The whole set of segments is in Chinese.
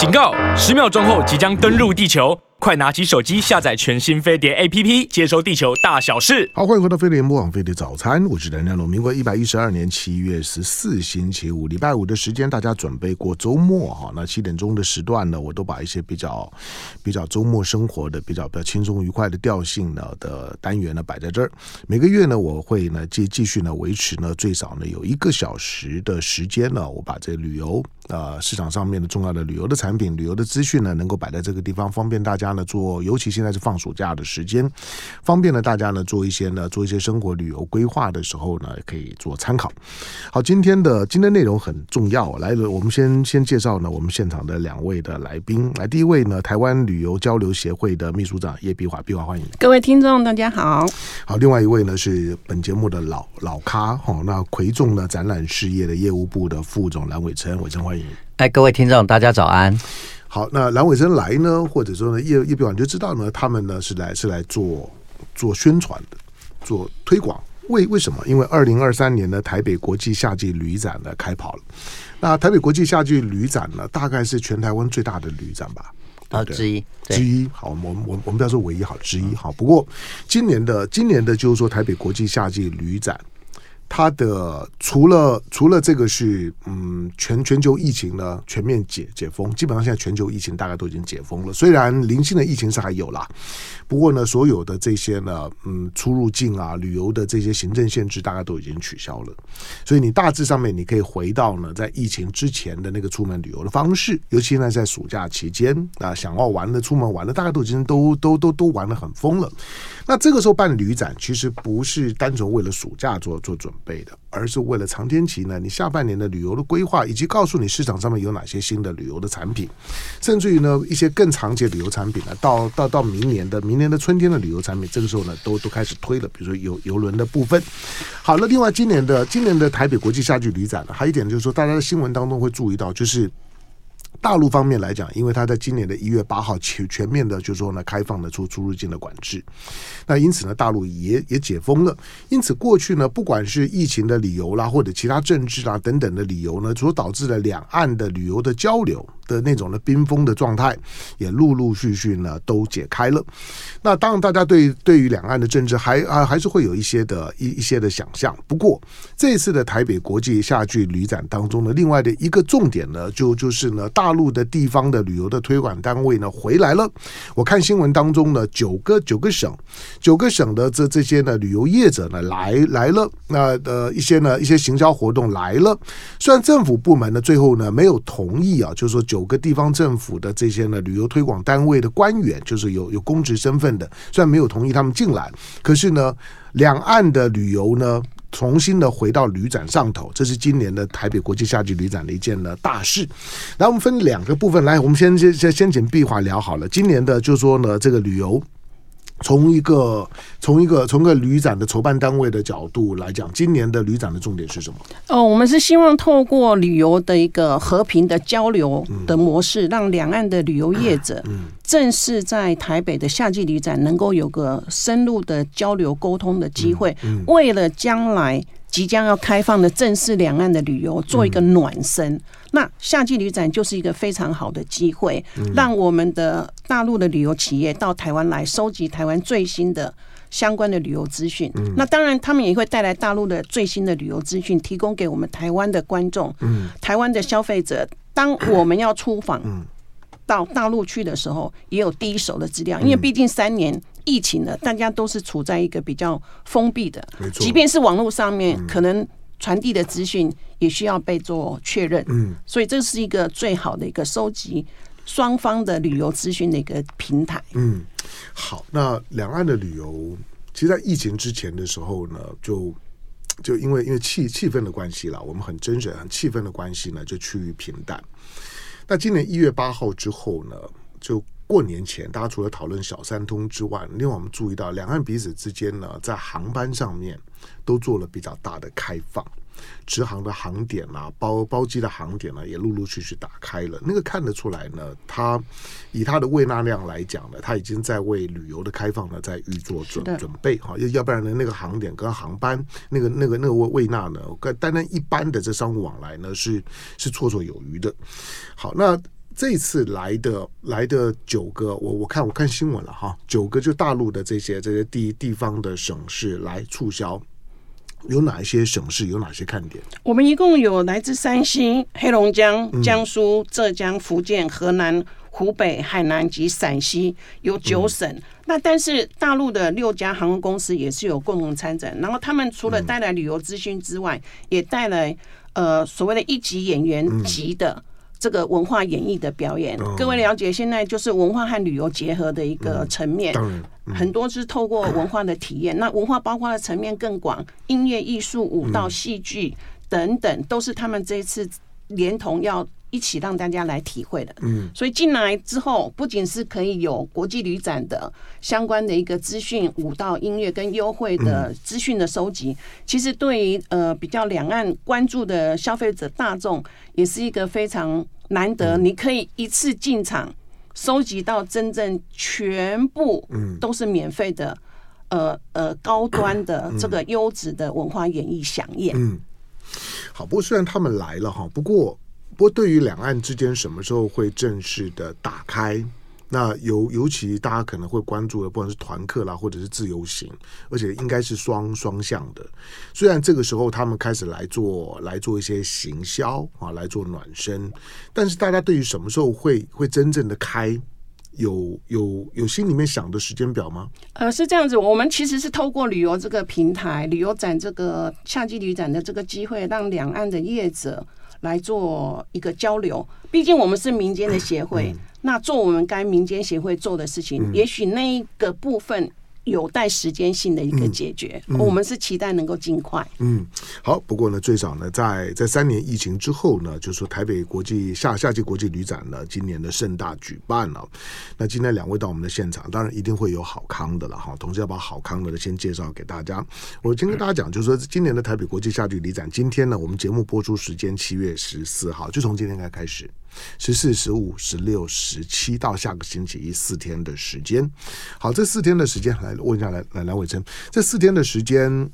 警告！十秒钟后即将登陆地球。快拿起手机下载全新飞碟 APP，接收地球大小事。好，欢迎回到飞碟播网飞碟早餐，我是梁家龙。民国一百一十二年七月十四星期五，礼拜五的时间，大家准备过周末哈。那七点钟的时段呢，我都把一些比较比较周末生活的比较比较轻松愉快的调性呢的单元呢摆在这儿。每个月呢，我会呢继继续呢维持呢最少呢有一个小时的时间呢，我把这旅游呃市场上面的重要的旅游的产品、旅游的资讯呢，能够摆在这个地方，方便大家。呢做，尤其现在是放暑假的时间，方便了大家呢做一些呢做一些生活旅游规划的时候呢，可以做参考。好，今天的今天内容很重要，来，我们先先介绍呢我们现场的两位的来宾。来，第一位呢，台湾旅游交流协会的秘书长叶碧华，碧华欢迎。各位听众，大家好。好，另外一位呢是本节目的老老咖哈，那魁众呢展览事业的业务部的副总蓝伟成，伟成欢迎。哎，各位听众，大家早安。好，那蓝伟生来呢，或者说呢，叶叶碧华就知道呢，他们呢是来是来做做宣传的，做推广。为为什么？因为二零二三年的台北国际夏季旅展呢开跑了。那台北国际夏季旅展呢，大概是全台湾最大的旅展吧？啊，之一之一。好，我们我我们不要说唯一，好之一。好，不过今年的今年的就是说台北国际夏季旅展。它的除了除了这个是嗯全全球疫情呢全面解解封，基本上现在全球疫情大概都已经解封了。虽然零星的疫情是还有啦，不过呢，所有的这些呢嗯出入境啊旅游的这些行政限制大概都已经取消了。所以你大致上面你可以回到呢在疫情之前的那个出门旅游的方式，尤其呢在暑假期间啊想要玩的出门玩的大概都已经都都都都玩的很疯了。那这个时候办旅展其实不是单纯为了暑假做做准备备的，而是为了长天期呢，你下半年的旅游的规划，以及告诉你市场上面有哪些新的旅游的产品，甚至于呢一些更长期的旅游产品呢，到到到明年的明年的春天的旅游产品，这个时候呢都都开始推了，比如说游游轮的部分。好，了另外今年的今年的台北国际夏季旅展呢，还有一点就是说，大家在新闻当中会注意到，就是。大陆方面来讲，因为他在今年的一月八号全全面的，就是说呢，开放了出出入境的管制，那因此呢，大陆也也解封了。因此，过去呢，不管是疫情的理由啦，或者其他政治啊等等的理由呢，所导致的两岸的旅游的交流的那种的冰封的状态，也陆陆续续呢都解开了。那当然，大家对对于两岸的政治还啊还是会有一些的一一些的想象。不过，这次的台北国际夏季旅展当中呢，另外的一个重点呢，就就是呢大。陆的地方的旅游的推广单位呢回来了，我看新闻当中呢，九个九个省，九个省的这这些呢旅游业者呢来来了，那呃一些呢一些行销活动来了，虽然政府部门呢最后呢没有同意啊，就是说九五个地方政府的这些呢旅游推广单位的官员，就是有有公职身份的，虽然没有同意他们进来，可是呢两岸的旅游呢。重新的回到旅展上头，这是今年的台北国际夏季旅展的一件呢大事。来，我们分两个部分来，我们先先先先请碧华聊好了。今年的就说呢，这个旅游。从一个从一个从个旅展的筹办单位的角度来讲，今年的旅展的重点是什么？哦，我们是希望透过旅游的一个和平的交流的模式，让两岸的旅游业者，正式在台北的夏季旅展能够有个深入的交流沟通的机会，为了将来。即将要开放的正式两岸的旅游做一个暖身，嗯、那夏季旅展就是一个非常好的机会，嗯、让我们的大陆的旅游企业到台湾来收集台湾最新的相关的旅游资讯。嗯、那当然，他们也会带来大陆的最新的旅游资讯，提供给我们台湾的观众、嗯、台湾的消费者。当我们要出访到大陆去的时候，也有第一手的资料，因为毕竟三年。疫情了，大家都是处在一个比较封闭的，即便是网络上面可能传递的资讯也需要被做确认。嗯，所以这是一个最好的一个收集双方的旅游资讯的一个平台。嗯，好，那两岸的旅游，其实，在疫情之前的时候呢，就就因为因为气气氛的关系啦，我们很真实、很气氛的关系呢，就趋于平淡。那今年一月八号之后呢，就。过年前，大家除了讨论小三通之外，另外我们注意到两岸彼此之间呢，在航班上面都做了比较大的开放，直航的航点啊，包包机的航点呢，也陆陆续续打开了。那个看得出来呢，它以它的胃纳量来讲呢，它已经在为旅游的开放呢在预做准准备哈，要要不然呢，那个航点跟航班那个那个那个胃胃纳呢，跟单单一般的这商务往来呢是是绰绰有余的。好，那。这次来的来的九个，我我看我看新闻了哈，九个就大陆的这些这些地地方的省市来促销，有哪一些省市有哪些看点？我们一共有来自山西、黑龙江、江苏、浙江、福建、河南、湖北、海南及陕西，有九省。嗯、那但是大陆的六家航空公司也是有共同参展，然后他们除了带来旅游资讯之外，嗯、也带来呃所谓的一级演员级的。嗯这个文化演绎的表演，各位了解，现在就是文化和旅游结合的一个层面，很多是透过文化的体验。那文化包括的层面更广，音乐、艺术、舞蹈、戏剧等等，都是他们这一次连同要。一起让大家来体会的，嗯，所以进来之后，不仅是可以有国际旅展的相关的一个资讯、舞蹈、音乐跟优惠的资讯的收集，其实对于呃比较两岸关注的消费者大众，也是一个非常难得，你可以一次进场收集到真正全部都是免费的，呃呃高端的这个优质的文化演艺饗宴。嗯，好，不过虽然他们来了哈，不过。不过，对于两岸之间什么时候会正式的打开，那尤尤其大家可能会关注的，不管是团客啦，或者是自由行，而且应该是双双向的。虽然这个时候他们开始来做来做一些行销啊，来做暖身，但是大家对于什么时候会会真正的开，有有有心里面想的时间表吗？呃，是这样子，我们其实是透过旅游这个平台、旅游展这个夏季旅展的这个机会，让两岸的业者。来做一个交流，毕竟我们是民间的协会，嗯、那做我们该民间协会做的事情，嗯、也许那一个部分。有待时间性的一个解决，嗯嗯、我们是期待能够尽快。嗯，好。不过呢，最早呢，在在三年疫情之后呢，就是说台北国际夏夏季国际旅展呢，今年的盛大举办了。那今天两位到我们的现场，当然一定会有好康的了哈。同时要把好康的先介绍给大家。我先跟大家讲，就是说今年的台北国际夏季旅展，今天呢，我们节目播出时间七月十四号，就从今天开开始。十四、十五、十六、十七到下个星期一四天的时间，好，这四天的时间来问一下来来梁伟成，这四天的时间，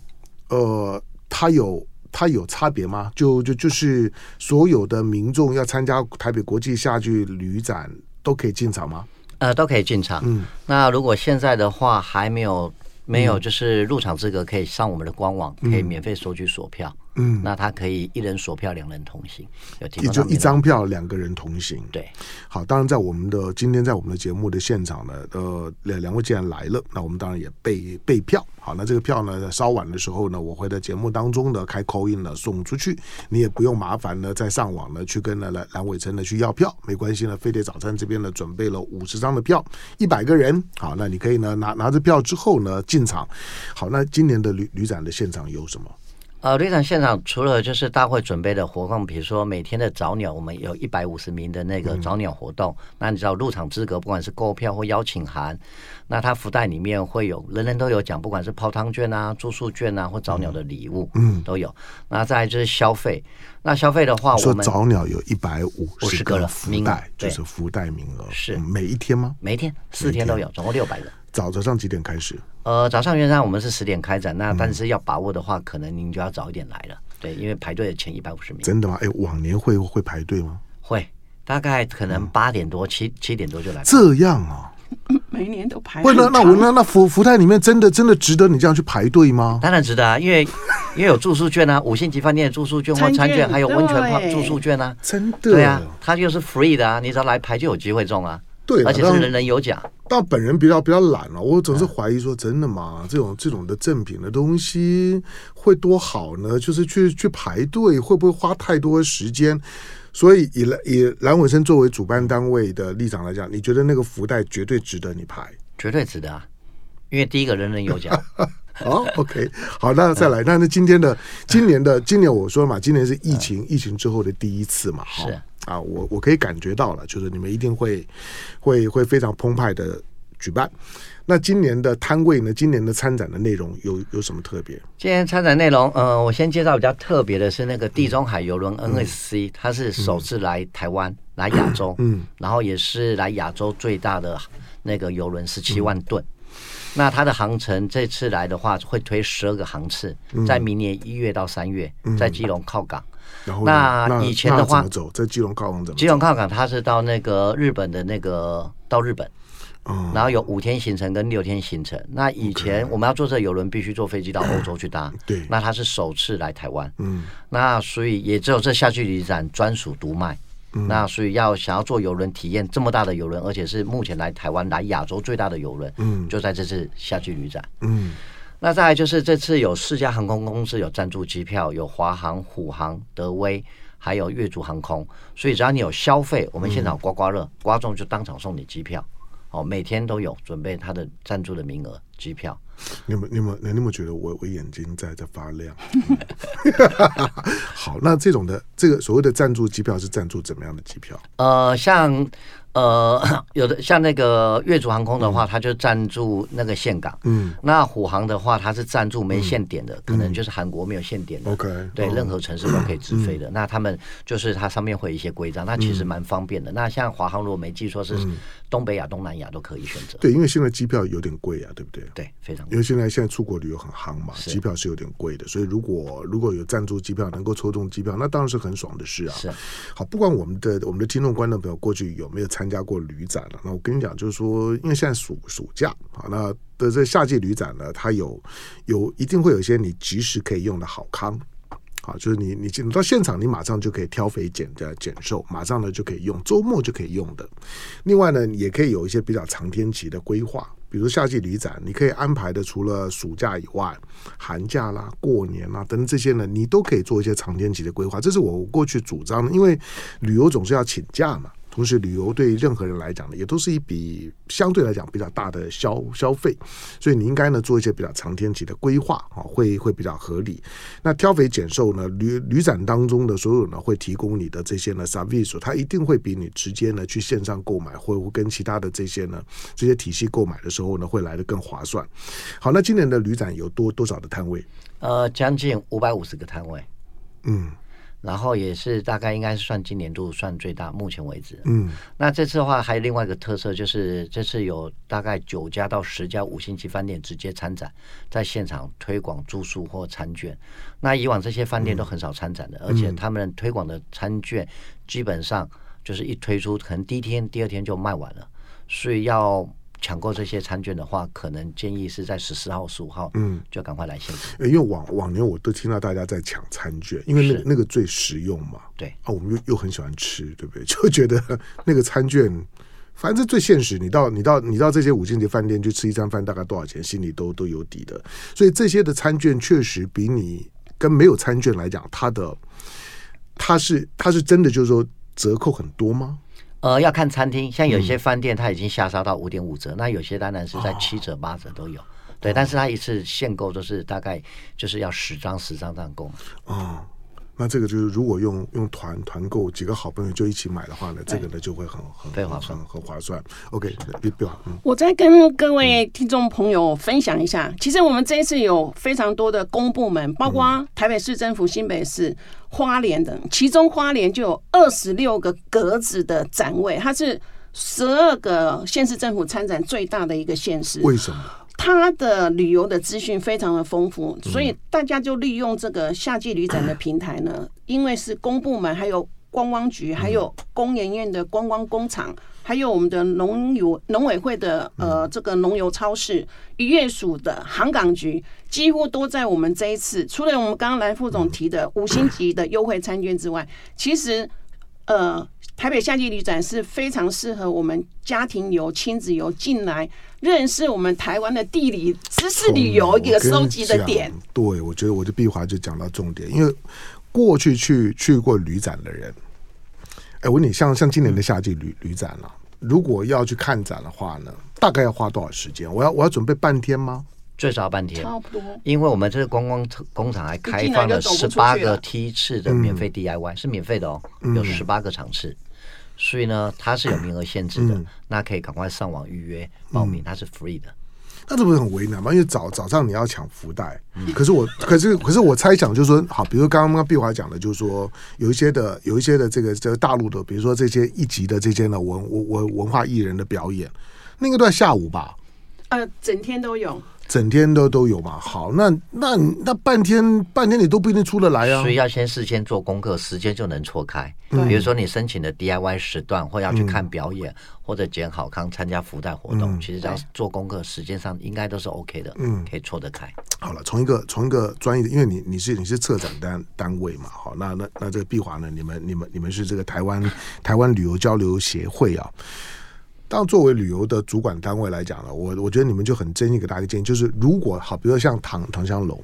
呃，它有它有差别吗？就就就是所有的民众要参加台北国际夏季旅展都可以进场吗？呃，都可以进场。嗯，那如果现在的话还没有没有就是入场资格，可以上我们的官网，可以免费索取索票。嗯，那他可以一人索票，两人同行，也就一张票，两个人同行。对，好，当然在我们的今天在我们的节目的现场呢，呃，两两位既然来了，那我们当然也备备票。好，那这个票呢，稍晚的时候呢，我会在节目当中呢开 call in 呢送出去，你也不用麻烦呢再上网呢去跟呢蓝蓝伟成呢去要票，没关系呢，飞碟早餐这边呢准备了五十张的票，一百个人，好，那你可以呢拿拿着票之后呢进场。好，那今年的旅旅展的现场有什么？呃，旅展现场除了就是大会准备的活动，比如说每天的早鸟，我们有一百五十名的那个早鸟活动。嗯、那你知道入场资格，不管是购票或邀请函，那它福袋里面会有人人都有奖，不管是泡汤券啊、住宿券啊或早鸟的礼物，嗯，都有。那再就是消费，那消费的话，我们早鸟有一百五十个福袋，就是福袋名额，是每一天吗？每一天四天都有，总共六百个。早早上几点开始？呃，早上原上我们是十点开展，那但是要把握的话，可能您就要早一点来了，对，因为排队的前一百五十名。真的吗？哎，往年会会排队吗？会，大概可能八点多、七七点多就来。这样啊？每年都排。不，那那我那那福福泰里面真的真的值得你这样去排队吗？当然值得啊，因为 因为有住宿券啊，五星级饭店的住宿券或餐券，还有温泉泡住宿券啊，真的。对啊，它就是 free 的啊，你只要来排就有机会中啊。对，而且是人人有奖。但本人比较比较懒了，我总是怀疑说，真的吗？这种这种的赠品的东西会多好呢？就是去去排队，会不会花太多时间？所以以蓝以蓝伟生作为主办单位的立场来讲，你觉得那个福袋绝对值得你排？绝对值得啊！因为第一个人人有奖。好，OK，好，那再来，那那今天的今年的 今年我说嘛，今年是疫情疫情之后的第一次嘛，是。啊，我我可以感觉到了，就是你们一定会会会非常澎湃的举办。那今年的摊位呢？今年的参展的内容有有什么特别？今年参展内容，呃，我先介绍比较特别的是那个地中海游轮 NSC，、嗯、它是首次来台湾、嗯、来亚洲，嗯，然后也是来亚洲最大的那个游轮，十七万吨。那它的航程这次来的话，会推十二个航次，在明年一月到三月，在基隆靠港。然后那以前的话，怎么走？在基隆靠港怎么？基隆靠港，它是到那个日本的那个到日本，然后有五天行程跟六天行程。那以前我们要坐这游轮，必须坐飞机到欧洲去搭。对，那它是首次来台湾。嗯，那所以也只有这夏季旅展专属独卖。那所以要想要坐游轮体验这么大的游轮，而且是目前来台湾来亚洲最大的游轮，嗯，就在这次夏季旅展。嗯。那再来就是这次有四家航空公司有赞助机票，有华航、虎航、德威，还有越竹航空。所以只要你有消费，我们现场刮刮乐，刮中就当场送你机票。哦，每天都有准备他的赞助的名额机票。你有没有你有没有你有没有觉得我我眼睛在在发亮？好，那这种的这个所谓的赞助机票是赞助怎么样的机票？呃，像。呃，有的像那个越竹航空的话，它就赞助那个线港。嗯，那虎航的话，它是赞助没限点的，嗯、可能就是韩国没有限点的。OK，、嗯、对，任何城市都可以直飞的。嗯、那他们就是它上面会有一些规章，那其实蛮方便的。嗯、那像华航，如果没记错是东北亚、东南亚都可以选择。对，因为现在机票有点贵啊，对不对？对，非常贵。因为现在现在出国旅游很夯嘛，机票是有点贵的。所以如果如果有赞助机票，能够抽中机票，那当然是很爽的事啊。是。好，不管我们的我们的听众观众朋友过去有没有参参加过旅展了。那我跟你讲，就是说，因为现在暑暑假啊，那的这夏季旅展呢，它有有一定会有一些你即时可以用的好康啊，就是你你进到现场，你马上就可以挑肥拣的减瘦，马上呢就可以用，周末就可以用的。另外呢，也可以有一些比较长天期的规划，比如夏季旅展，你可以安排的除了暑假以外，寒假啦、过年啦等等这些呢，你都可以做一些长天期的规划。这是我过去主张的，因为旅游总是要请假嘛。同时，旅游对任何人来讲呢，也都是一笔相对来讲比较大的消消费，所以你应该呢做一些比较长天期的规划啊，会会比较合理。那挑肥拣瘦呢，旅旅展当中的所有呢会提供你的这些呢 service，它一定会比你直接呢去线上购买，或跟其他的这些呢这些体系购买的时候呢会来的更划算。好，那今年的旅展有多多少的摊位？呃，将近五百五十个摊位。嗯。然后也是大概应该是算今年度算最大，目前为止。嗯，那这次的话还有另外一个特色，就是这次有大概九家到十家五星级饭店直接参展，在现场推广住宿或餐券。那以往这些饭店都很少参展的，嗯、而且他们推广的餐券基本上就是一推出，可能第一天、第二天就卖完了，所以要。抢购这些餐券的话，可能建议是在十四号、十五号，嗯，就赶快来现场。因为往往年我都听到大家在抢餐券，因为那个那个最实用嘛。对啊，我们又又很喜欢吃，对不对？就觉得那个餐券，反正最现实。你到你到你到这些五星级饭店去吃一餐饭，大概多少钱，心里都都有底的。所以这些的餐券确实比你跟没有餐券来讲，它的它是它是真的就是说折扣很多吗？呃，要看餐厅，像有些饭店它已经下杀到五点五折，嗯、那有些当然是在七折八折都有，哦、对，但是它一次限购都是大概就是要十张十张这样购买。哦那这个就是，如果用用团团购几个好朋友就一起买的话呢，这个呢就会很很很划算，很划算。OK，别别忘。我再跟各位听众朋友分享一下，其实我们这一次有非常多的公部门，包括台北市政府、新北市、花莲等，其中花莲就有二十六个格子的展位，它是十二个县市政府参展最大的一个县市。为什么？它的旅游的资讯非常的丰富，所以大家就利用这个夏季旅展的平台呢，因为是公部门，还有观光局，还有工研院的观光工厂，还有我们的农游农委会的呃这个农游超市，渔业署的航港局，几乎都在我们这一次，除了我们刚刚来副总提的五星级的优惠餐券之外，其实呃。台北夏季旅展是非常适合我们家庭游、亲子游进来认识我们台湾的地理知识旅游一个收集的点。对，我觉得我的碧华就讲到重点，因为过去去去过旅展的人，哎，我问你，像像今年的夏季旅旅展了，如果要去看展的话呢，大概要花多少时间？我要我要准备半天吗？最少半天，差不多。因为我们这个观光工厂还开放了十八个梯次的免费 DIY，、嗯、是免费的哦，有十八个场次。所以呢，它是有名额限制的，嗯、那可以赶快上网预约报名，它是 free 的。那这不是很为难吗？因为早早上你要抢福袋，嗯、可是我，可是，可是我猜想就是说，好，比如刚刚碧华讲的，就是说有一些的，有一些的这个这个大陆的，比如说这些一级的这些呢文文文化艺人的表演，那个都在下午吧？呃，整天都有。整天都都有嘛？好，那那那半天半天你都不一定出得来啊。所以要先事先做功课，时间就能错开。对比如说你申请的 DIY 时段，或要去看表演，嗯、或者捡好康参加福袋活动，嗯、其实只要做功课，时间上应该都是 OK 的。嗯，可以错得开。好了，从一个从一个专业的，因为你你是你是策展单单位嘛，好，那那那这个碧华呢，你们你们你们是这个台湾台湾旅游交流协会啊。当作为旅游的主管单位来讲呢，我我觉得你们就很真一个大家一个建议，就是如果好，比如说像唐唐香龙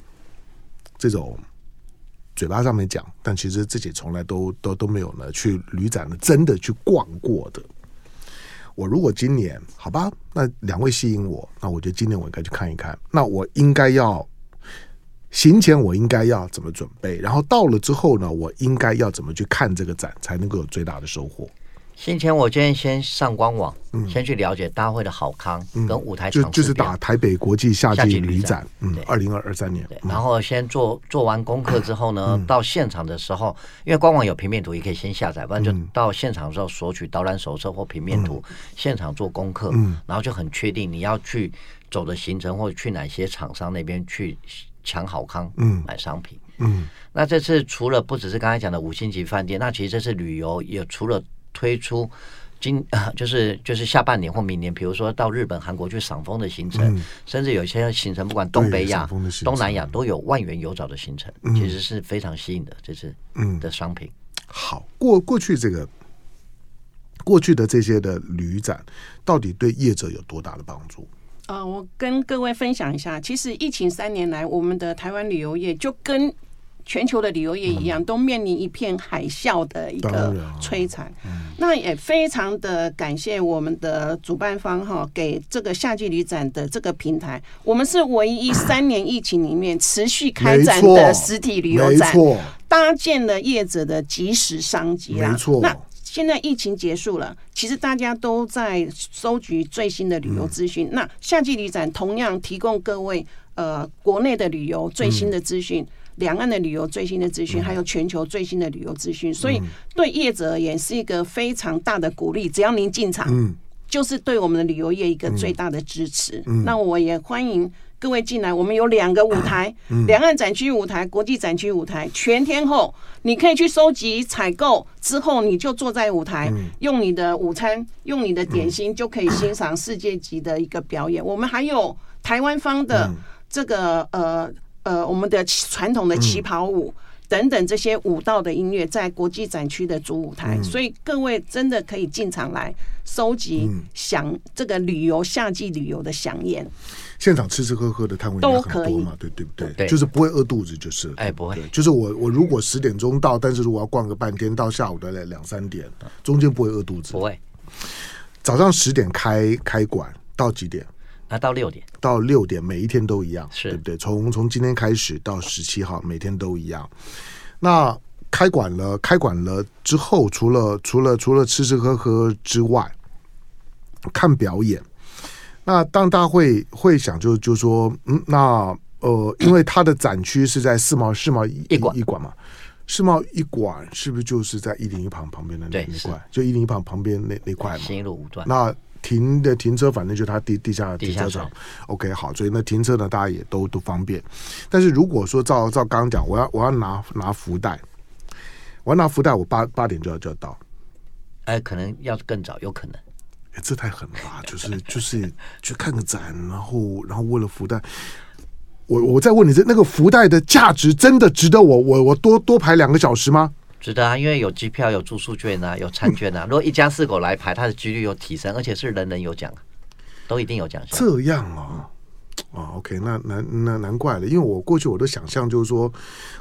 这种嘴巴上面讲，但其实自己从来都都都没有呢去旅展呢真的去逛过的。我如果今年好吧，那两位吸引我，那我觉得今年我应该去看一看。那我应该要行前我应该要怎么准备？然后到了之后呢，我应该要怎么去看这个展，才能够有最大的收获？先前我建议先上官网，嗯、先去了解大会的好康跟舞台场、嗯、就就是打台北国际夏季旅展，嗯，二零二二三年。然后先做做完功课之后呢，嗯、到现场的时候，因为官网有平面图，也可以先下载，不然就到现场的时候索取导览手册或平面图，嗯、现场做功课，嗯、然后就很确定你要去走的行程或者去哪些厂商那边去抢好康，嗯，买商品，嗯。那这次除了不只是刚才讲的五星级饭店，那其实这次旅游也除了推出今 就是就是下半年或明年，比如说到日本、韩国去赏枫的行程，嗯、甚至有些行程，不管东北亚、东南亚都有万元游找的行程，嗯、其实是非常吸引的。这次嗯的商品，嗯、好过过去这个过去的这些的旅展，到底对业者有多大的帮助？啊、呃，我跟各位分享一下，其实疫情三年来，我们的台湾旅游业就跟全球的旅游业一样，都面临一片海啸的一个摧残。那也非常的感谢我们的主办方哈，给这个夏季旅展的这个平台。我们是唯一三年疫情里面持续开展的实体旅游展，搭建了业者的及时商机啦。没错。那现在疫情结束了，其实大家都在收集最新的旅游资讯。那夏季旅展同样提供各位呃国内的旅游最新的资讯。两岸的旅游最新的资讯，还有全球最新的旅游资讯，所以对业者而言是一个非常大的鼓励。只要您进场，就是对我们的旅游业一个最大的支持。那我也欢迎各位进来。我们有两个舞台：两岸展区舞台、国际展区舞台。全天候，你可以去收集、采购之后，你就坐在舞台，用你的午餐、用你的点心，就可以欣赏世界级的一个表演。我们还有台湾方的这个呃。呃，我们的传统的旗袍舞等等这些舞蹈的音乐，在国际展区的主舞台，所以各位真的可以进场来收集享这个旅游夏季旅游的饗宴。现场吃吃喝喝的摊位都可以嘛？对对不对？就是不会饿肚子，就是哎，不会。就是我我如果十点钟到，但是如果要逛个半天，到下午的两三点，中间不会饿肚子。不会。早上十点开开馆到几点？那到六点，到六点，每一天都一样，是对不对？从从今天开始到十七号，每天都一样。那开馆了，开馆了之后，除了除了除了吃吃喝喝之外，看表演。那当大家会会想就，就就说，嗯，那呃，因为它的展区是在世贸世贸一一馆一馆嘛，世贸一馆是不是就是在一零一旁旁边的那那块？就一零一旁旁边那那块嘛？新一路五段。那停的停车，反正就是它地地下停车场。OK，好，所以那停车呢，大家也都都方便。但是如果说照照刚刚讲，我要我要拿拿福袋，我要拿福袋，我八八点就要就要到。哎，可能要更早，有可能。哎，这太狠了吧！就是就是去看个展，然后然后为了福袋，我我再问你，这那个福袋的价值真的值得我我我多多排两个小时吗？值得啊，因为有机票、有住宿券啊，有餐券啊。如果一家四口来排，它的几率有提升，而且是人人有奖，都一定有奖项。这样啊。，OK，那难那难怪了，因为我过去我都想象就是说，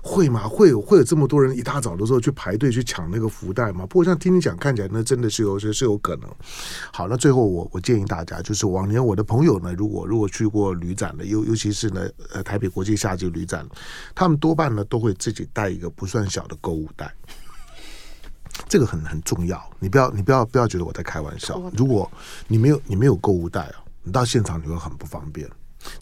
会吗？会有会有这么多人一大早的时候去排队去抢那个福袋吗？不过像听你讲，看起来那真的是有是是有可能。好，那最后我我建议大家，就是往年我的朋友呢，如果如果去过旅展的，尤尤其是呢呃台北国际夏季旅展，他们多半呢都会自己带一个不算小的购物袋，这个很很重要。你不要你不要不要觉得我在开玩笑，如果你没有你没有购物袋啊，你到现场你会很不方便。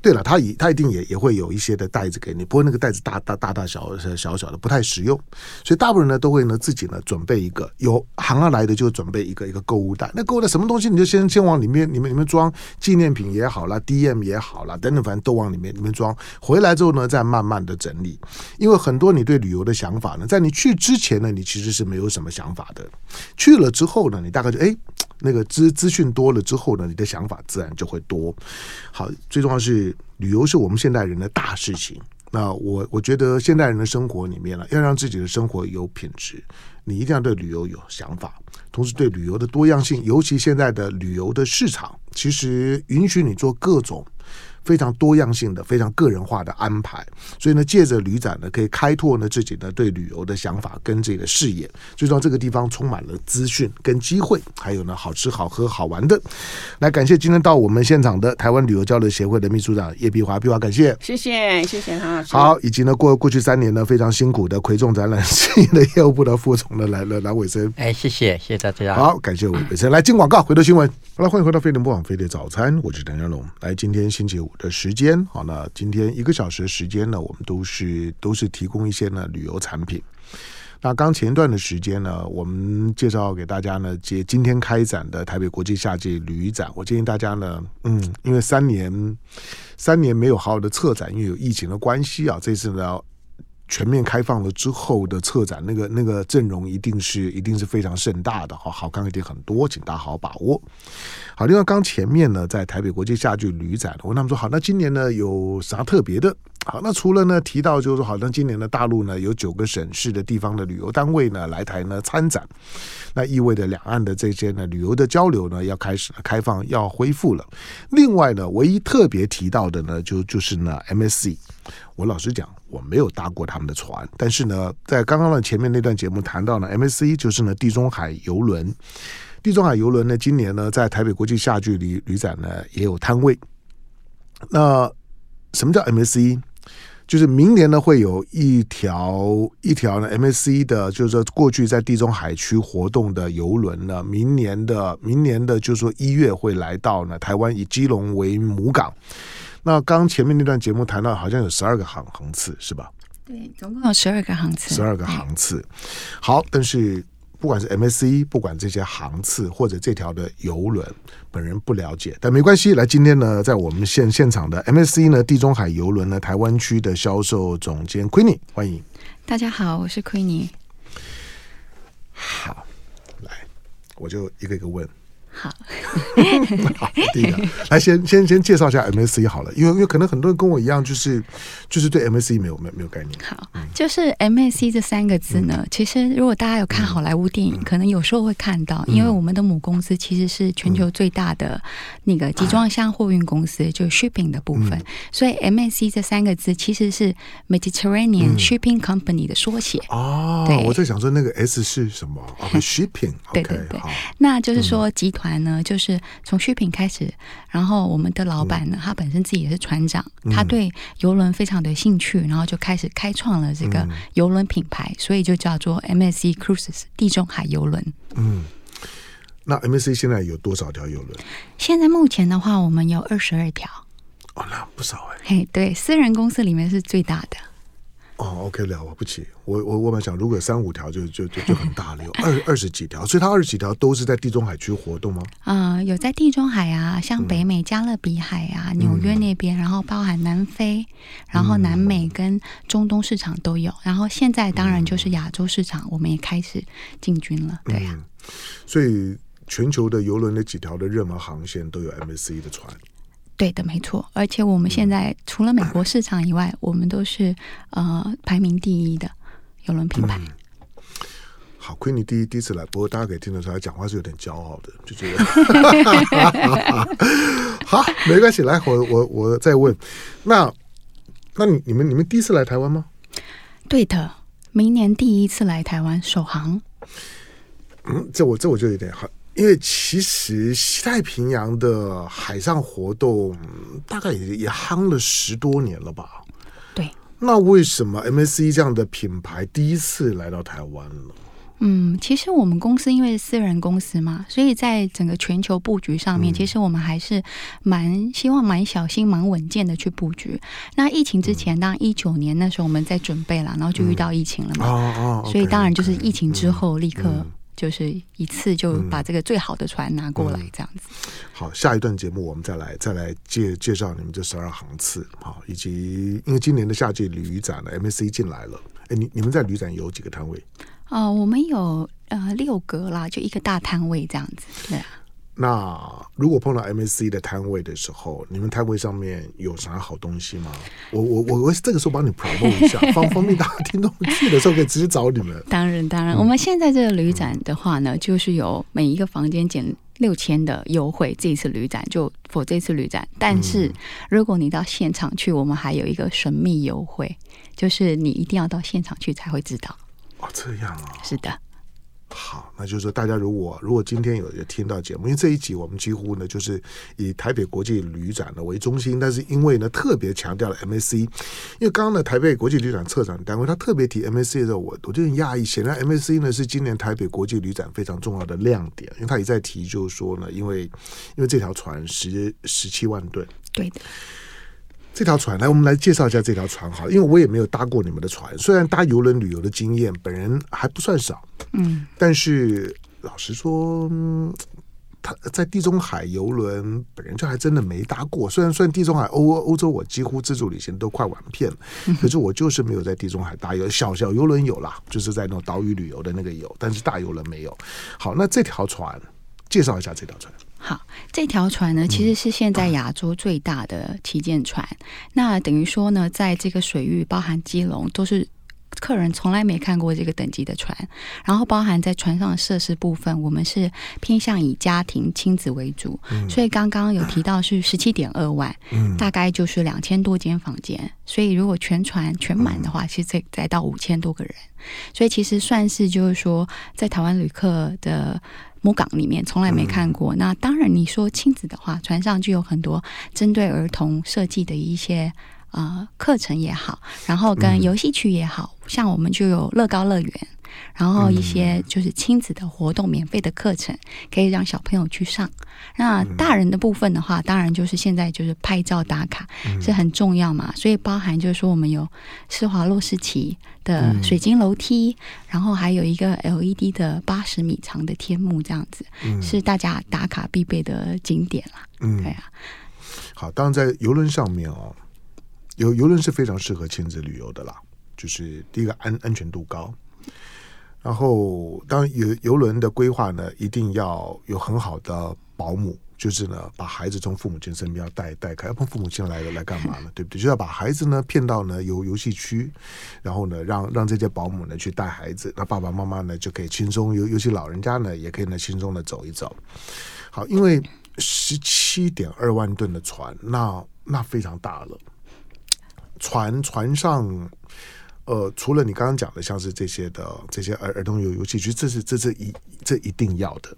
对了，他一他一定也也会有一些的袋子给你，不过那个袋子大大大大小小小的，不太实用，所以大部分人呢都会呢自己呢准备一个，有行而来的就准备一个一个购物袋。那购物袋什么东西你就先先往里面里面里面装纪念品也好啦，DM 也好啦，等等，反正都往里面里面装。回来之后呢，再慢慢的整理，因为很多你对旅游的想法呢，在你去之前呢，你其实是没有什么想法的，去了之后呢，你大概就哎。那个资资讯多了之后呢，你的想法自然就会多。好，最重要是是旅游是我们现代人的大事情。那我我觉得现代人的生活里面呢，要让自己的生活有品质，你一定要对旅游有想法，同时对旅游的多样性，尤其现在的旅游的市场，其实允许你做各种。非常多样性的、非常个人化的安排，所以呢，借着旅展呢，可以开拓呢自己呢对旅游的想法跟自己的视野。最重要，这个地方充满了资讯跟机会，还有呢好吃好喝好玩的。来，感谢今天到我们现场的台湾旅游交流协会的秘书长叶碧华，碧华感谢，谢谢谢谢唐老师。好，以及呢过过去三年呢非常辛苦的魁众展览的业务部的副总呢来了来尾声。哎，谢谢谢谢大家。好，感谢我伟森。来进广告，回头新闻。好了，欢迎回到飞碟播网飞碟早餐，我是谭家龙。来，今天星期五的时间，好，那今天一个小时的时间呢，我们都是都是提供一些呢旅游产品。那刚前一段的时间呢，我们介绍给大家呢，接今天开展的台北国际夏季旅展。我建议大家呢，嗯，因为三年三年没有好好的策展，因为有疫情的关系啊，这次呢。全面开放了之后的策展，那个那个阵容一定是一定是非常盛大的，好好看一点很多，请大家好好把握。好，另外刚前面呢，在台北国际夏季旅展，我跟他们说好，那今年呢有啥特别的？好，那除了呢提到就是说，好像今年的大陆呢有九个省市的地方的旅游单位呢来台呢参展，那意味着两岸的这些呢旅游的交流呢要开始开放要恢复了。另外呢，唯一特别提到的呢就就是呢 MSC。我老实讲，我没有搭过他们的船，但是呢，在刚刚的前面那段节目谈到呢，MSC 就是呢地中海邮轮，地中海邮轮呢今年呢在台北国际夏季旅旅展呢也有摊位。那什么叫 MSC？就是明年呢会有一条一条呢 MSC 的，就是说过去在地中海区活动的游轮呢，明年的明年的就是说一月会来到呢台湾，以基隆为母港。那刚前面那段节目谈到，好像有十二个航航次，是吧？对，总共有十二个航次。十二个航次，好。但是不管是 MSC，不管这些航次或者这条的游轮，本人不了解，但没关系。来，今天呢，在我们现现场的 MSC 呢，地中海游轮呢，台湾区的销售总监 Queenie，欢迎。大家好，我是 Queenie。好，来，我就一个一个问。好，好，第一个，来先先先介绍一下 MSC 好了，因为因为可能很多人跟我一样，就是就是对 MSC 没有没有没有概念。好，就是 MSC 这三个字呢，嗯、其实如果大家有看好莱坞电影，嗯、可能有时候会看到，因为我们的母公司其实是全球最大的那个集装箱货运公司，嗯、就是 shipping 的部分，嗯、所以 MSC 这三个字其实是 Mediterranean Shipping Company 的缩写。哦，我在想说那个 S 是什么？Shipping，对对对，那就是说集团。呢，就是从 shipping 开始，然后我们的老板呢，他本身自己也是船长，他对游轮非常的兴趣，然后就开始开创了这个游轮品牌，所以就叫做 MSC Cruises 地中海游轮。嗯，那 MSC 现在有多少条游轮？现在目前的话，我们有二十二条。哦，那不少哎。嘿，对，私人公司里面是最大的。哦，OK，了不起。我我我们想，如果有三五条就就就就很大 了，有二二十几条，所以它二十几条都是在地中海区活动吗？啊、呃，有在地中海啊，像北美加勒比海啊，纽、嗯、约那边，然后包含南非，然后南美跟中东市场都有。然后现在当然就是亚洲市场，我们也开始进军了。对呀、啊嗯，所以全球的游轮的几条的热门航线都有 MSC 的船。对的，没错。而且我们现在除了美国市场以外，我们都是呃排名第一的游轮品牌。嗯、好，亏你第一第一次来，不过大家可以听得出来，讲话是有点骄傲的，就觉得 好，没关系。来，我我我再问，那那你你们你们第一次来台湾吗？对的，明年第一次来台湾首航。嗯，这我这我就有点好。因为其实西太平洋的海上活动大概也也夯了十多年了吧？对。那为什么 MSC 这样的品牌第一次来到台湾呢？嗯，其实我们公司因为是私人公司嘛，所以在整个全球布局上面，嗯、其实我们还是蛮希望蛮小心、蛮稳健的去布局。那疫情之前，嗯、当然一九年那时候我们在准备了，然后就遇到疫情了嘛，嗯、所以当然就是疫情之后立刻就是一次就把这个最好的船拿过来这样子。嗯嗯、好，下一段节目我们再来再来介介绍你们这十二航次，好，以及因为今年的夏季旅展呢，MSC 进来了。哎，你你们在旅展有几个摊位？哦，我们有呃六个啦，就一个大摊位这样子。对啊。那如果碰到 MSC 的摊位的时候，你们摊位上面有啥好东西吗？我我我我这个时候帮你 promote 一下，方方便大家听众去的时候可以直接找你们。当然当然，嗯、我们现在这个旅展的话呢，就是有每一个房间减六千的优惠。这一次旅展就 for 这次旅展，但是如果你到现场去，我们还有一个神秘优惠。就是你一定要到现场去才会知道哦，这样啊，是的。好，那就是说，大家如果如果今天有有听到节目，因为这一集我们几乎呢就是以台北国际旅展呢为中心，但是因为呢特别强调了 MSC，因为刚刚呢台北国际旅展策展单位他特别提 MSC 的时候，我我就很讶异，显然 MSC 呢是今年台北国际旅展非常重要的亮点，因为他也在提，就是说呢，因为因为这条船十十七万吨，对的。这条船，来，我们来介绍一下这条船哈，因为我也没有搭过你们的船，虽然搭游轮旅游的经验本人还不算少，嗯，但是老实说，他在地中海游轮本人就还真的没搭过。虽然算地中海欧欧洲，我几乎自助旅行都快玩遍了，可是我就是没有在地中海搭游小小游轮有啦，就是在那种岛屿旅游的那个有，但是大游轮没有。好，那这条船介绍一下这条船。好，这条船呢，其实是现在亚洲最大的旗舰船。嗯、那等于说呢，在这个水域，包含基隆，都是客人从来没看过这个等级的船。然后，包含在船上的设施部分，我们是偏向以家庭亲子为主。嗯、所以刚刚有提到是十七点二万，嗯、大概就是两千多间房间。所以如果全船全满的话，其实再再到五千多个人。所以其实算是就是说，在台湾旅客的。母港里面从来没看过。那当然，你说亲子的话，船上就有很多针对儿童设计的一些呃课程也好，然后跟游戏区也好，像我们就有乐高乐园。然后一些就是亲子的活动，免费的课程可以让小朋友去上。那大人的部分的话，当然就是现在就是拍照打卡是很重要嘛。所以包含就是说我们有施华洛世奇的水晶楼梯，然后还有一个 LED 的八十米长的天幕，这样子是大家打卡必备的景点啦。嗯，对啊。好，当然在游轮上面哦，游游轮是非常适合亲子旅游的啦。就是第一个安安全度高。然后，当游游轮的规划呢，一定要有很好的保姆，就是呢，把孩子从父母亲身边要带带开，要不父母亲来来干嘛呢？对不对？就要把孩子呢骗到呢游游戏区，然后呢，让让这些保姆呢去带孩子，那爸爸妈妈呢就可以轻松，尤尤其老人家呢也可以呢轻松的走一走。好，因为十七点二万吨的船，那那非常大了，船船上。呃，除了你刚刚讲的，像是这些的这些儿儿童游游戏区，这是这是一这一定要的。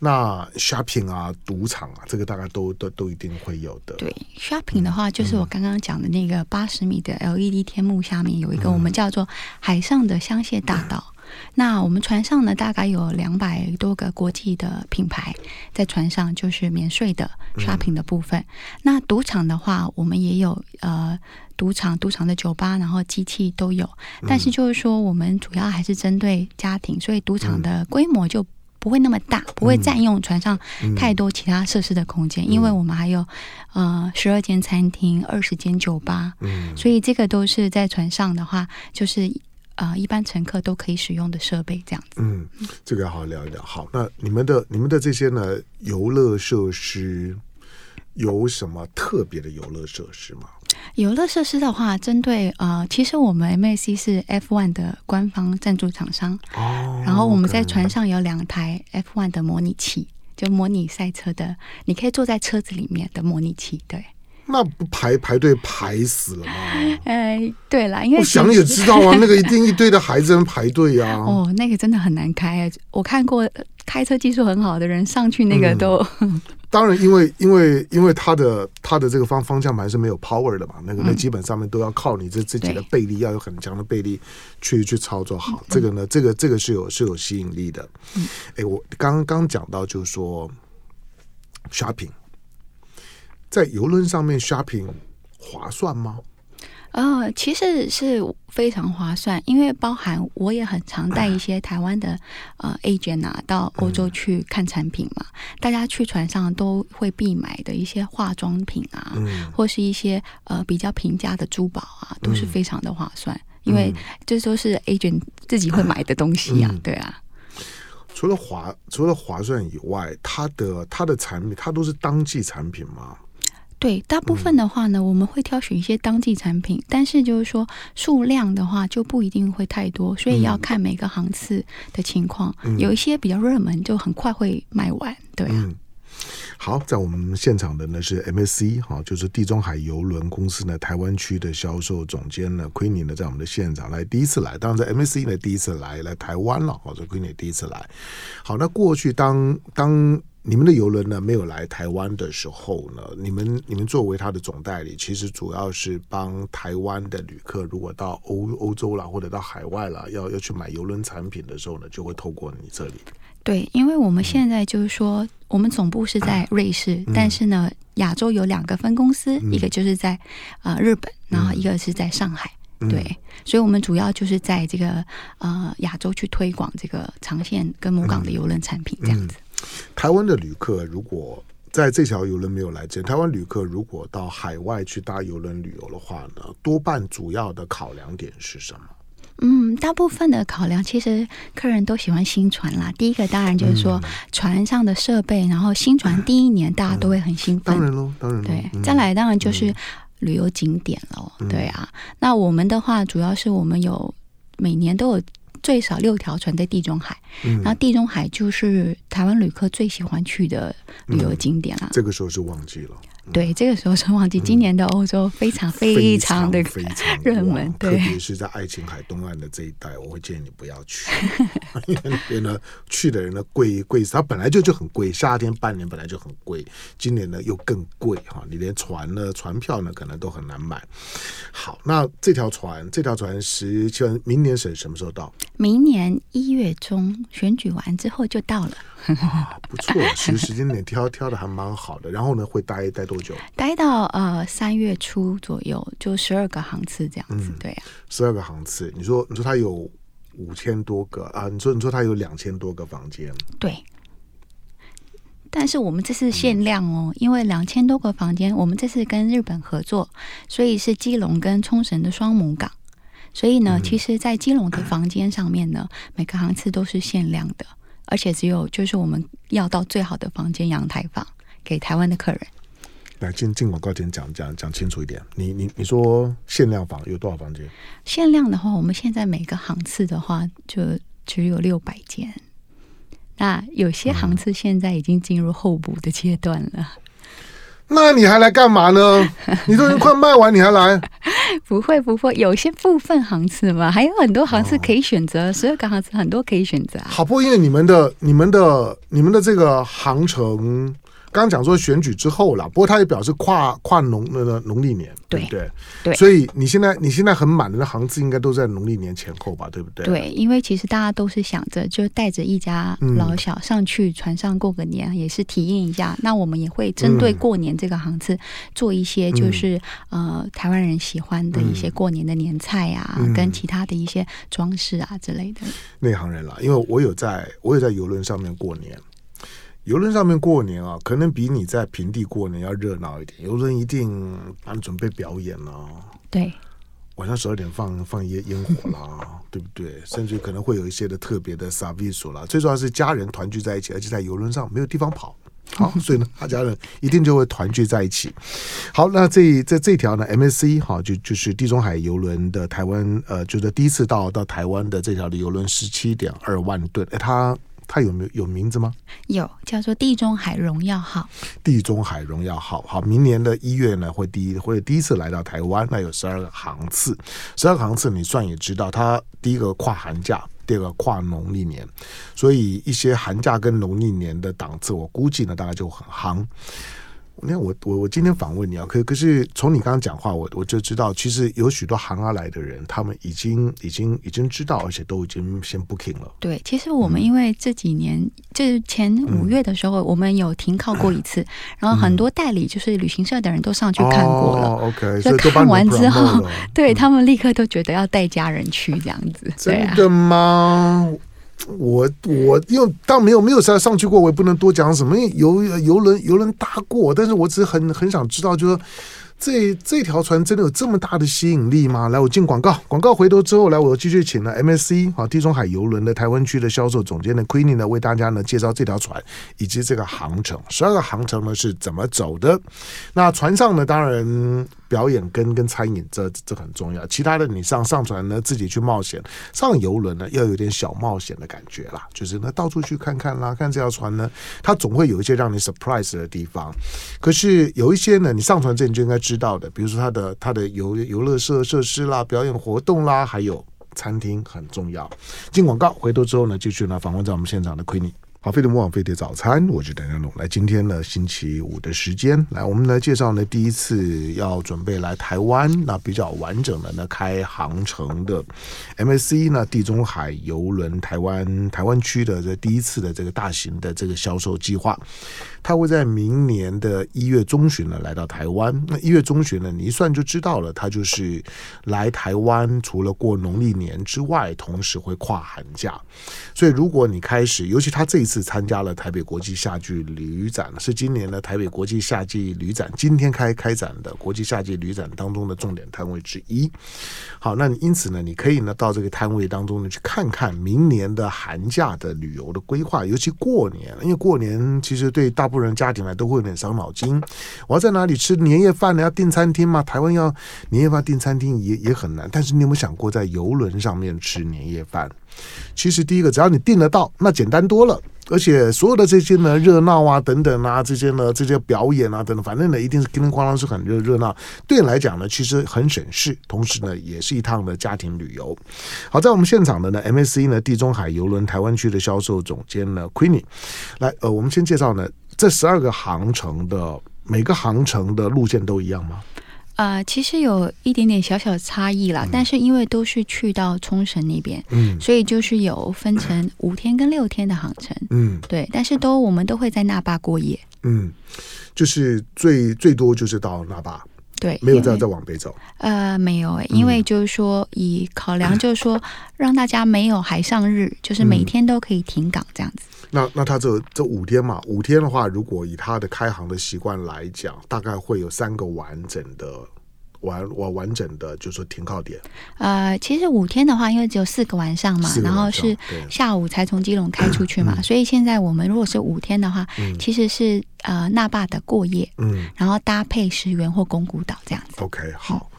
那 shopping 啊，赌场啊，这个大概都都都一定会有的。对，shopping 的话，就是我刚刚讲的那个八十米的 LED 天幕下面有一个我们叫做海上的香榭大道。嗯那我们船上呢，大概有两百多个国际的品牌在船上，就是免税的 shopping 的部分。嗯、那赌场的话，我们也有呃赌场、赌场的酒吧，然后机器都有。但是就是说，我们主要还是针对家庭，所以赌场的规模就不会那么大，不会占用船上太多其他设施的空间，因为我们还有呃十二间餐厅、二十间酒吧，嗯，所以这个都是在船上的话，就是。啊、呃，一般乘客都可以使用的设备这样子。嗯，这个要好好聊一聊。好，那你们的你们的这些呢，游乐设施有什么特别的游乐设施吗？游乐设施的话，针对呃，其实我们 MAC 是 F1 的官方赞助厂商哦。然后我们在船上有两台 F1 的模拟器，就模拟赛车的，你可以坐在车子里面的模拟器，对。那不排排队排死了吗？哎，对了，因为我想也知道啊，那个一定一堆的孩子们排队呀。哦，那个真的很难开，我看过开车技术很好的人上去那个都、嗯。当然，因为因为因为它的它的这个方方向盘是没有 power 的嘛，那个那基本上面都要靠你这自己的背力，要有很强的背力去去操作好。这个呢，这个这个是有是有吸引力的。哎，我刚刚讲到就是说 shopping，在游轮上面 shopping 划算吗？呃，其实是非常划算，因为包含我也很常带一些台湾的呃 agent 啊到欧洲去看产品嘛。嗯、大家去船上都会必买的一些化妆品啊，嗯、或是一些呃比较平价的珠宝啊，都是非常的划算，嗯、因为这都是 agent 自己会买的东西啊，嗯、对啊。除了划除了划算以外，它的它的产品它都是当季产品吗？对，大部分的话呢，我们会挑选一些当季产品，但是就是说数量的话就不一定会太多，所以要看每个航次的情况。有一些比较热门，就很快会卖完。对啊。嗯，好，在我们现场的呢是 MSC 哈，就是地中海邮轮公司呢台湾区的销售总监呢 Queenie 呢在我们的现场来第一次来，当然在 MSC 呢第一次来来台湾了，或者 Queenie 第一次来。好，那过去当当。你们的游轮呢没有来台湾的时候呢，你们你们作为他的总代理，其实主要是帮台湾的旅客，如果到欧欧洲啦或者到海外啦，要要去买邮轮产品的时候呢，就会透过你这里。对，因为我们现在就是说，我们总部是在瑞士，嗯、但是呢，亚洲有两个分公司，嗯、一个就是在呃日本，然后一个是在上海。嗯、对，所以我们主要就是在这个呃亚洲去推广这个长线跟母港的邮轮产品这样子。台湾的旅客如果在这条游轮没有来之前，台湾旅客如果到海外去搭游轮旅游的话呢，多半主要的考量点是什么？嗯，大部分的考量其实客人都喜欢新船啦。第一个当然就是说船上的设备，然后新船第一年大家都会很兴奋。当然喽，当然对。再来当然就是旅游景点喽，对啊。那我们的话，主要是我们有每年都有。最少六条船在地中海，嗯、然后地中海就是台湾旅客最喜欢去的旅游景点了，啊嗯。这个时候是旺季了。对，这个时候是旺季。今年的欧洲非常非常的非常热门，对，特别是在爱琴海东岸的这一带，我会建议你不要去，因为那边呢去的人呢贵贵死，它本来就就很贵，夏天半年本来就很贵，今年呢又更贵哈，你连船呢船票呢可能都很难买。好，那这条船这条船十七万，明年是什么时候到？明年一月中选举完之后就到了。啊，不错，其实时间点挑挑的还蛮好的。然后呢，会待待多久？待到呃三月初左右，就十二个航次这样子。嗯、对啊，十二个航次。你说，你说它有五千多个啊？你说，你说它有两千多个房间？对。但是我们这次限量哦，嗯、因为两千多个房间，我们这次跟日本合作，所以是基隆跟冲绳的双母港。所以呢，嗯、其实，在基隆的房间上面呢，每个航次都是限量的。而且只有就是我们要到最好的房间阳台房给台湾的客人。来进进广告前讲讲讲清楚一点。你你你说限量房有多少房间？限量的话，我们现在每个航次的话就只有六百间。那有些航次现在已经进入候补的阶段了。嗯那你还来干嘛呢？你都已经快卖完，你还来？不会不会，有些部分航次嘛，还有很多航次可以选择，所有港航次很多可以选择。好，不过因为你们的、你们的、你们的这个航程。刚刚讲说选举之后了，不过他也表示跨跨农那个农历年，对不对？对，所以你现在你现在很满的那行字应该都在农历年前后吧，对不对？对，因为其实大家都是想着就带着一家老小上去船上过个年，嗯、也是体验一下。那我们也会针对过年这个航次做一些就是、嗯、呃台湾人喜欢的一些过年的年菜啊，嗯、跟其他的一些装饰啊之类的。内行人了，因为我有在我有在游轮上面过年。邮轮上面过年啊，可能比你在平地过年要热闹一点。游轮一定帮你准备表演啊，对，晚上十二点放放烟烟火啦，对不对？甚至可能会有一些的特别的 service 啦。最重要是家人团聚在一起，而且在游轮上没有地方跑，好，所以呢，大家人一定就会团聚在一起。好，那这这这条呢，MSC 哈，就就是地中海游轮的台湾呃，就是第一次到到台湾的这条的游轮十七点二万吨，哎，它。它有没有有名字吗？有，叫做地中海荣耀号。地中海荣耀号，好，明年的一月呢，会第一会第一次来到台湾，那有十二个航次，十二个航次，你算也知道，它第一个跨寒假。第二个跨农历年，所以一些寒假跟农历年的档次，我估计呢大概就很夯。你看我我我今天访问你啊，可可是从你刚刚讲话，我我就知道，其实有许多行而来的人，他们已经已经已经知道，而且都已经先 booking 了。对，其实我们因为这几年、嗯、就是前五月的时候，我们有停靠过一次，嗯、然后很多代理就是旅行社的人都上去看过了。哦、OK，所以看完之后，对、嗯、他们立刻都觉得要带家人去这样子。真的吗？我我因为当没有没有上上去过，我也不能多讲什么。因为游游轮游轮搭过，但是我只是很很想知道，就是这这条船真的有这么大的吸引力吗？来，我进广告，广告回头之后，来我继续请了 MSC 啊地中海游轮的台湾区的销售总监的 Queenie 呢，为大家呢介绍这条船以及这个航程，十二个航程呢是怎么走的。那船上呢，当然。表演跟跟餐饮这这很重要，其他的你上上船呢，自己去冒险，上游轮呢要有点小冒险的感觉啦，就是呢到处去看看啦，看这条船呢，它总会有一些让你 surprise 的地方。可是有一些呢，你上船之前就应该知道的，比如说它的它的游游乐设设施啦，表演活动啦，还有餐厅很重要。进广告回头之后呢，继续呢访问在我们现场的奎尼。好，飞碟魔网飞碟早餐，我是邓家龙。来，今天呢，星期五的时间，来，我们来介绍呢，第一次要准备来台湾，那比较完整的呢，开航程的 MSC 呢，地中海游轮台湾台湾区的这第一次的这个大型的这个销售计划，他会在明年的一月中旬呢来到台湾。那一月中旬呢，你一算就知道了，他就是来台湾，除了过农历年之外，同时会跨寒假。所以，如果你开始，尤其他这一次参加了台北国际夏季旅展，是今年的台北国际夏季旅展今天开开展的国际夏季旅展当中的重点摊位之一。好，那你因此呢，你可以呢到这个摊位当中呢去看看明年的寒假的旅游的规划，尤其过年，因为过年其实对大部分家庭来都会有点伤脑筋。我要在哪里吃年夜饭呢？要订餐厅吗？台湾要年夜饭订餐厅也也很难。但是你有没有想过在游轮上面吃年夜饭？其实第一个，只要你订得到，那简单多了。而且所有的这些呢，热闹啊，等等啊，这些呢，这些表演啊，等等，反正呢，一定是叮叮咣啷是很热热闹。对你来讲呢，其实很省事，同时呢，也是一趟的家庭旅游。好，在我们现场的呢，MSC 呢，地中海游轮台湾区的销售总监呢，Queenie，来，呃，我们先介绍呢，这十二个航程的每个航程的路线都一样吗？呃，其实有一点点小小的差异啦，嗯、但是因为都是去到冲绳那边，嗯，所以就是有分成五天跟六天的航程，嗯，对，但是都我们都会在那霸过夜，嗯，就是最最多就是到那霸，对，没有再再往北走，呃，没有诶，因为就是说以考量就是说让大家没有海上日，就是每天都可以停港这样子。嗯、那那他这这五天嘛，五天的话，如果以他的开航的习惯来讲，大概会有三个完整的。完我完整的，就是说停靠点。呃，其实五天的话，因为只有四个晚上嘛，上然后是下午才从基隆开出去嘛，嗯、所以现在我们如果是五天的话，嗯、其实是呃那霸的过夜，嗯，然后搭配石原或宫古岛这样子。OK，好，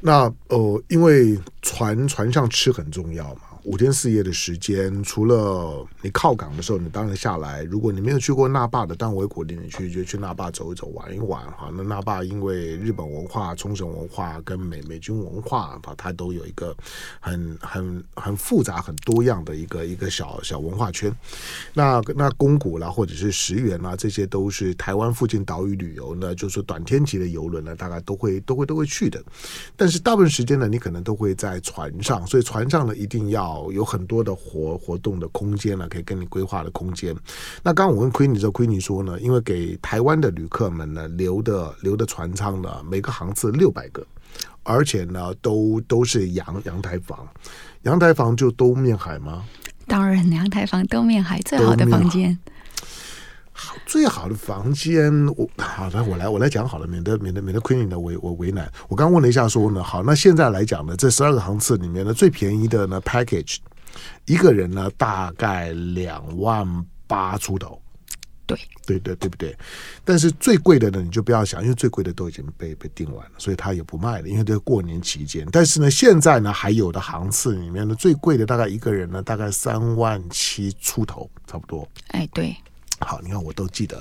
那呃，因为船船上吃很重要嘛。五天四夜的时间，除了你靠港的时候，你当然下来。如果你没有去过那霸的，但我也鼓励你去，就去那霸走一走、玩一玩哈。那那霸因为日本文化、冲绳文化跟美美军文化，它它都有一个很很很复杂、很多样的一个一个小小文化圈。那那宫古啦，或者是石垣啦，这些都是台湾附近岛屿旅游呢，就是短天级的游轮呢，大概都会都会都会去的。但是大部分时间呢，你可能都会在船上，所以船上呢一定要。有很多的活活动的空间呢，可以跟你规划的空间。那刚刚我问 Queenie 说，Queenie 说呢，因为给台湾的旅客们呢留的留的船舱呢，每个航次六百个，而且呢都都是阳阳台房，阳台房就东面海吗？当然，阳台房东面海，最好的房间。最好的房间，我好的，我来我来讲好了，免得免得免得 Queenie 呢为我为难。我刚问了一下说呢，好，那现在来讲呢，这十二个航次里面呢，最便宜的呢 package，一个人呢大概两万八出头。对对对对不对？但是最贵的呢，你就不要想，因为最贵的都已经被被订完了，所以他也不卖了，因为这个过年期间。但是呢，现在呢还有的航次里面呢，最贵的大概一个人呢大概三万七出头，差不多。哎，对。好，你看我都记得。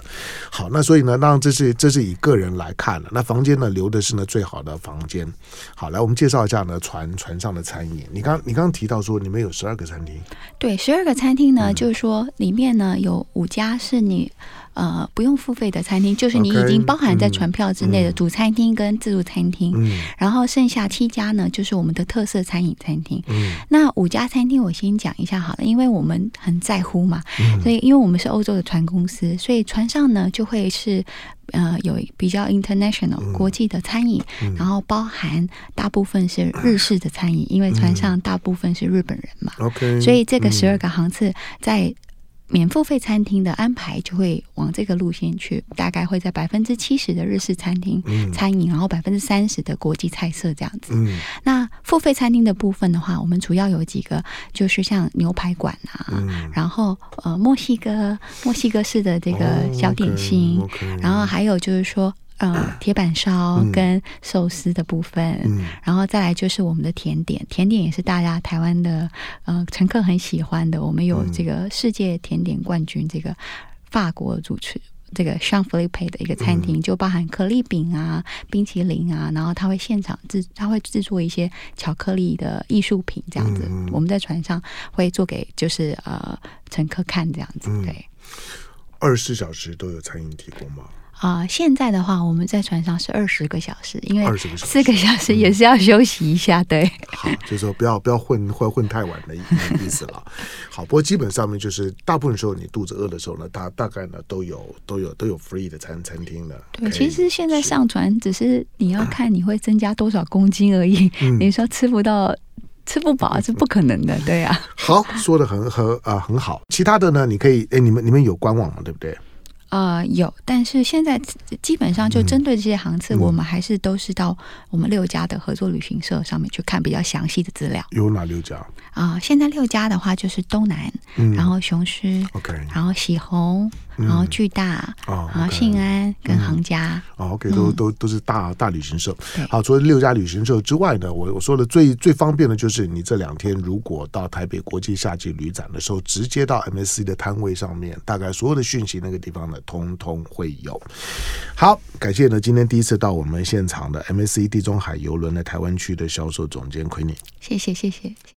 好，那所以呢，当然这是这是以个人来看了。那房间呢，留的是呢最好的房间。好，来我们介绍一下呢船船上的餐饮。你刚你刚刚提到说你们有十二个餐厅，对，十二个餐厅呢，嗯、就是说里面呢有五家是你。呃，不用付费的餐厅，就是你已经包含在船票之内的主餐厅跟自助餐厅。嗯，然后剩下七家呢，就是我们的特色餐饮餐厅。嗯，那五家餐厅我先讲一下好了，因为我们很在乎嘛，嗯、所以因为我们是欧洲的船公司，所以船上呢就会是呃有比较 international 国际的餐饮，嗯、然后包含大部分是日式的餐饮，因为船上大部分是日本人嘛。OK，所以这个十二个航次在。免付费餐厅的安排就会往这个路线去，大概会在百分之七十的日式餐厅餐饮，然后百分之三十的国际菜色这样子。嗯、那付费餐厅的部分的话，我们主要有几个，就是像牛排馆啊，嗯、然后呃墨西哥墨西哥式的这个小点心，哦、okay, okay, 然后还有就是说。呃，铁板烧跟寿司的部分，然后再来就是我们的甜点，甜点也是大家台湾的呃乘客很喜欢的。我们有这个世界甜点冠军，这个法国主持这个 Jean-Philippe 的一个餐厅，就包含可丽饼啊、冰淇淋啊，然后他会现场制，他会制作一些巧克力的艺术品这样子。嗯、我们在船上会做给就是呃乘客看这样子。对，二十四小时都有餐饮提供吗？啊、呃，现在的话，我们在船上是二十个小时，因为四个小时也是要休息一下，对。好，就是说不要不要混混混太晚的意意思了。好，不过基本上面就是大部分时候你肚子饿的时候呢，大大概呢都有都有都有 free 的餐餐厅的。对，其实现在上船只是你要看你会增加多少公斤而已。嗯、你说吃不到吃不饱是不可能的，对呀、啊。好，说的很很啊、呃、很好。其他的呢，你可以哎，你们你们有官网吗？对不对？呃，有，但是现在基本上就针对这些航次，嗯、我们还是都是到我们六家的合作旅行社上面去看比较详细的资料。有哪六家？啊、呃，现在六家的话就是东南，嗯、然后雄狮，OK，然后喜鸿。然后巨大，然后信安跟行家，哦，OK，都都都是大大旅行社。好，除了六家旅行社之外呢，我我说的最最方便的就是你这两天如果到台北国际夏季旅展的时候，直接到 MSC 的摊位上面，大概所有的讯息那个地方呢，通通会有。好，感谢呢，今天第一次到我们现场的 MSC 地中海邮轮的台湾区的销售总监奎宁，谢谢谢谢。